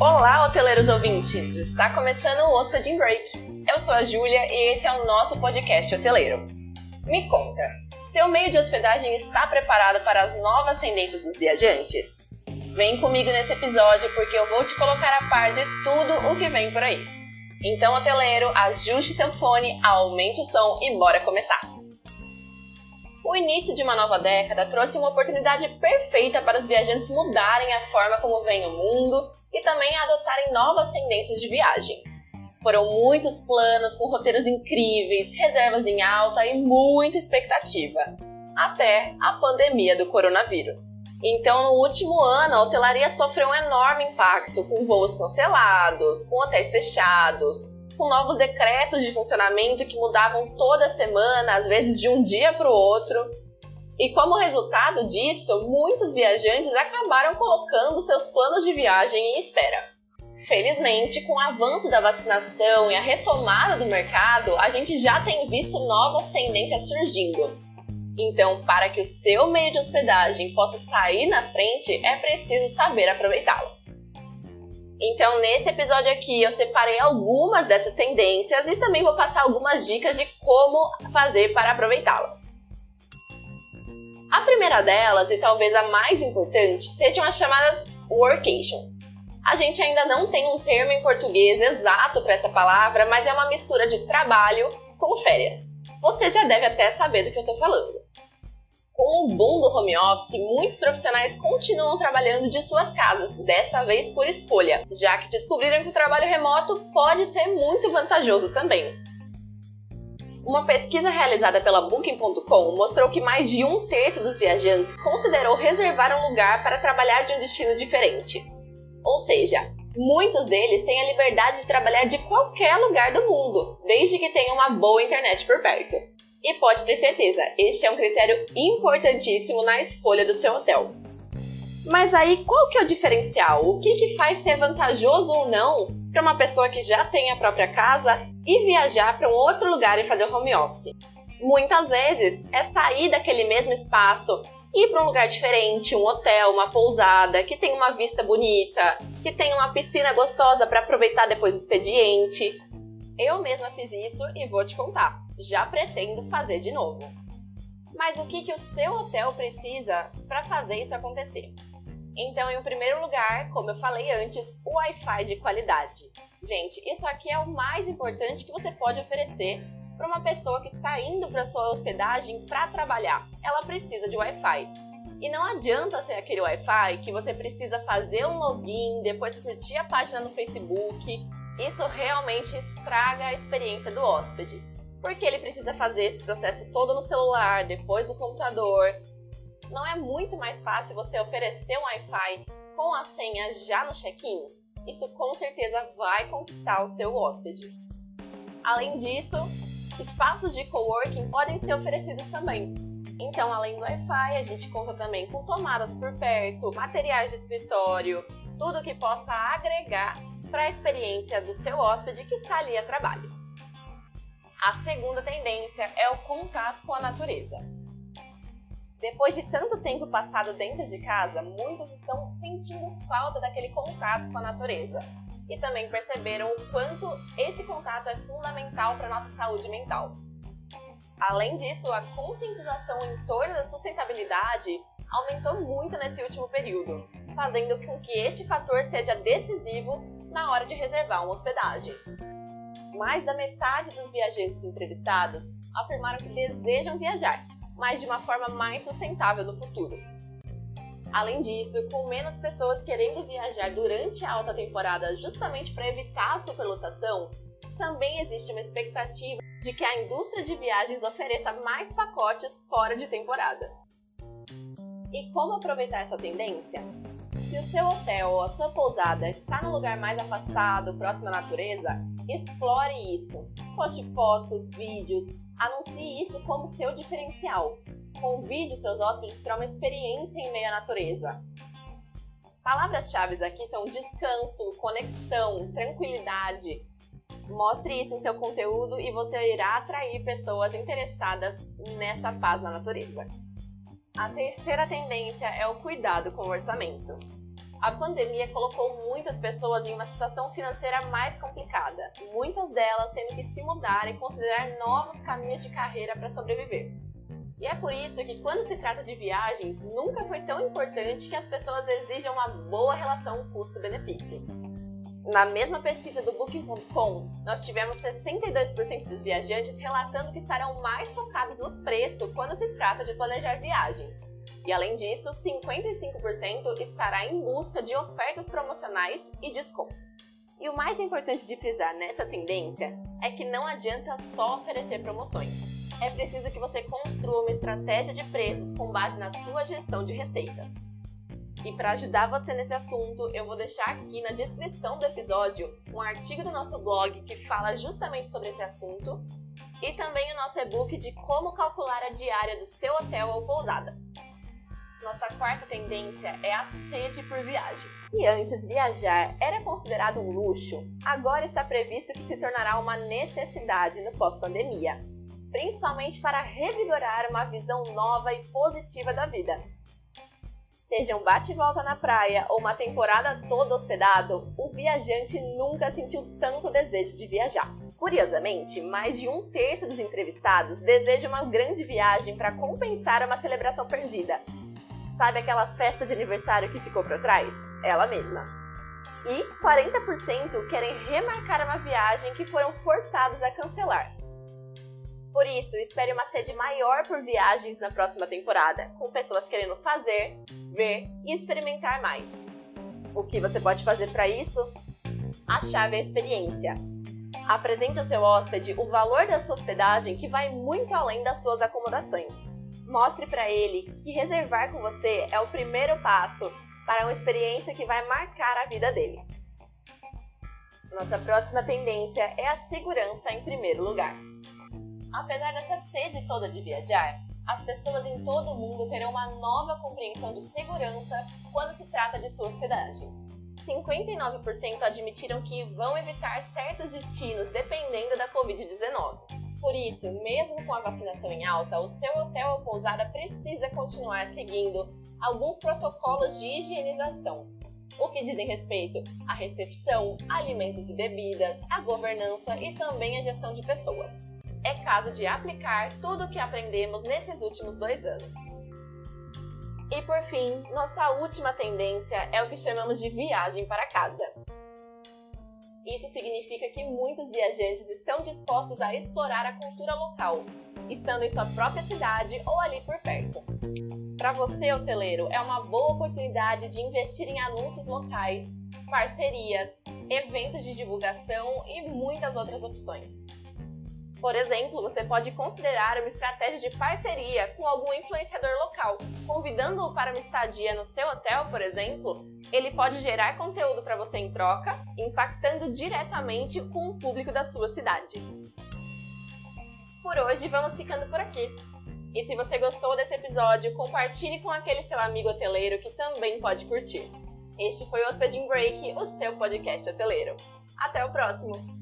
Olá, hoteleiros ouvintes! Está começando o Hospeding Break. Eu sou a Júlia e esse é o nosso podcast hoteleiro. Me conta, seu meio de hospedagem está preparado para as novas tendências dos viajantes? Vem comigo nesse episódio porque eu vou te colocar a par de tudo o que vem por aí. Então, hoteleiro, ajuste seu fone, aumente o som e bora começar! O início de uma nova década trouxe uma oportunidade perfeita para os viajantes mudarem a forma como veem o mundo e também adotarem novas tendências de viagem. Foram muitos planos com roteiros incríveis, reservas em alta e muita expectativa, até a pandemia do coronavírus. Então, no último ano, a hotelaria sofreu um enorme impacto, com voos cancelados, com hotéis fechados, com novos decretos de funcionamento que mudavam toda semana, às vezes de um dia para o outro, e como resultado disso, muitos viajantes acabaram colocando seus planos de viagem em espera. Felizmente, com o avanço da vacinação e a retomada do mercado, a gente já tem visto novas tendências surgindo. Então, para que o seu meio de hospedagem possa sair na frente, é preciso saber aproveitá-las. Então, nesse episódio aqui, eu separei algumas dessas tendências e também vou passar algumas dicas de como fazer para aproveitá-las. A primeira delas, e talvez a mais importante, sejam as chamadas workations. A gente ainda não tem um termo em português exato para essa palavra, mas é uma mistura de trabalho com férias. Você já deve até saber do que eu estou falando. Com o boom do home office, muitos profissionais continuam trabalhando de suas casas, dessa vez por escolha, já que descobriram que o trabalho remoto pode ser muito vantajoso também. Uma pesquisa realizada pela Booking.com mostrou que mais de um terço dos viajantes considerou reservar um lugar para trabalhar de um destino diferente. Ou seja, muitos deles têm a liberdade de trabalhar de qualquer lugar do mundo, desde que tenha uma boa internet por perto. E pode ter certeza, este é um critério importantíssimo na escolha do seu hotel. Mas aí, qual que é o diferencial? O que, que faz ser vantajoso ou não para uma pessoa que já tem a própria casa e viajar para um outro lugar e fazer home office. Muitas vezes é sair daquele mesmo espaço, ir para um lugar diferente, um hotel, uma pousada, que tem uma vista bonita, que tem uma piscina gostosa para aproveitar depois do expediente. Eu mesma fiz isso e vou te contar. Já pretendo fazer de novo. Mas o que, que o seu hotel precisa para fazer isso acontecer? Então, em primeiro lugar, como eu falei antes, o Wi-Fi de qualidade. Gente, isso aqui é o mais importante que você pode oferecer para uma pessoa que está indo para sua hospedagem para trabalhar. Ela precisa de Wi-Fi. E não adianta ser aquele Wi-Fi que você precisa fazer um login, depois curtir a página no Facebook. Isso realmente estraga a experiência do hóspede. Porque ele precisa fazer esse processo todo no celular, depois no computador, não é muito mais fácil você oferecer um Wi-Fi com a senha já no check-in? Isso com certeza vai conquistar o seu hóspede. Além disso, espaços de coworking podem ser oferecidos também. Então, além do Wi-Fi, a gente conta também com tomadas por perto, materiais de escritório, tudo que possa agregar para a experiência do seu hóspede que está ali a trabalho. A segunda tendência é o contato com a natureza. Depois de tanto tempo passado dentro de casa, muitos estão sentindo falta daquele contato com a natureza. E também perceberam o quanto esse contato é fundamental para a nossa saúde mental. Além disso, a conscientização em torno da sustentabilidade aumentou muito nesse último período, fazendo com que este fator seja decisivo na hora de reservar uma hospedagem. Mais da metade dos viajantes entrevistados afirmaram que desejam viajar, mas de uma forma mais sustentável no futuro. Além disso, com menos pessoas querendo viajar durante a alta temporada justamente para evitar a superlotação, também existe uma expectativa de que a indústria de viagens ofereça mais pacotes fora de temporada. E como aproveitar essa tendência? Se o seu hotel ou a sua pousada está no lugar mais afastado, próximo à natureza, explore isso. Poste fotos, vídeos, Anuncie isso como seu diferencial. Convide seus hóspedes para uma experiência em meio à natureza. Palavras-chave aqui são descanso, conexão, tranquilidade. Mostre isso em seu conteúdo e você irá atrair pessoas interessadas nessa paz na natureza. A terceira tendência é o cuidado com o orçamento. A pandemia colocou muitas pessoas em uma situação financeira mais complicada, muitas delas tendo que se mudar e considerar novos caminhos de carreira para sobreviver. E é por isso que, quando se trata de viagens, nunca foi tão importante que as pessoas exijam uma boa relação custo-benefício. Na mesma pesquisa do Booking.com, nós tivemos 62% dos viajantes relatando que estarão mais focados no preço quando se trata de planejar viagens, e além disso, 55% estará em busca de ofertas promocionais e descontos. E o mais importante de frisar nessa tendência é que não adianta só oferecer promoções. É preciso que você construa uma estratégia de preços com base na sua gestão de receitas. E para ajudar você nesse assunto, eu vou deixar aqui na descrição do episódio um artigo do nosso blog que fala justamente sobre esse assunto e também o nosso e-book de como calcular a diária do seu hotel ou pousada. Nossa quarta tendência é a sede por viagem. Se antes viajar era considerado um luxo, agora está previsto que se tornará uma necessidade no pós-pandemia, principalmente para revigorar uma visão nova e positiva da vida. Seja um bate-volta na praia ou uma temporada toda hospedado, o viajante nunca sentiu tanto desejo de viajar. Curiosamente, mais de um terço dos entrevistados deseja uma grande viagem para compensar uma celebração perdida, Sabe aquela festa de aniversário que ficou para trás? Ela mesma. E 40% querem remarcar uma viagem que foram forçados a cancelar. Por isso, espere uma sede maior por viagens na próxima temporada, com pessoas querendo fazer, ver e experimentar mais. O que você pode fazer para isso? A chave é a experiência. Apresente ao seu hóspede o valor da sua hospedagem que vai muito além das suas acomodações. Mostre para ele que reservar com você é o primeiro passo para uma experiência que vai marcar a vida dele. Nossa próxima tendência é a segurança em primeiro lugar. Apesar dessa sede toda de viajar, as pessoas em todo o mundo terão uma nova compreensão de segurança quando se trata de sua hospedagem. 59% admitiram que vão evitar certos destinos dependendo da Covid-19. Por isso, mesmo com a vacinação em alta, o seu hotel ou pousada precisa continuar seguindo alguns protocolos de higienização, o que dizem respeito à recepção, alimentos e bebidas, à governança e também à gestão de pessoas. É caso de aplicar tudo o que aprendemos nesses últimos dois anos. E por fim, nossa última tendência é o que chamamos de viagem para casa. Isso significa que muitos viajantes estão dispostos a explorar a cultura local, estando em sua própria cidade ou ali por perto. Para você, hoteleiro, é uma boa oportunidade de investir em anúncios locais, parcerias, eventos de divulgação e muitas outras opções. Por exemplo, você pode considerar uma estratégia de parceria com algum influenciador local, convidando-o para uma estadia no seu hotel, por exemplo. Ele pode gerar conteúdo para você em troca, impactando diretamente com o público da sua cidade. Por hoje, vamos ficando por aqui. E se você gostou desse episódio, compartilhe com aquele seu amigo hoteleiro que também pode curtir. Este foi o Hospeding Break, o seu podcast hoteleiro. Até o próximo!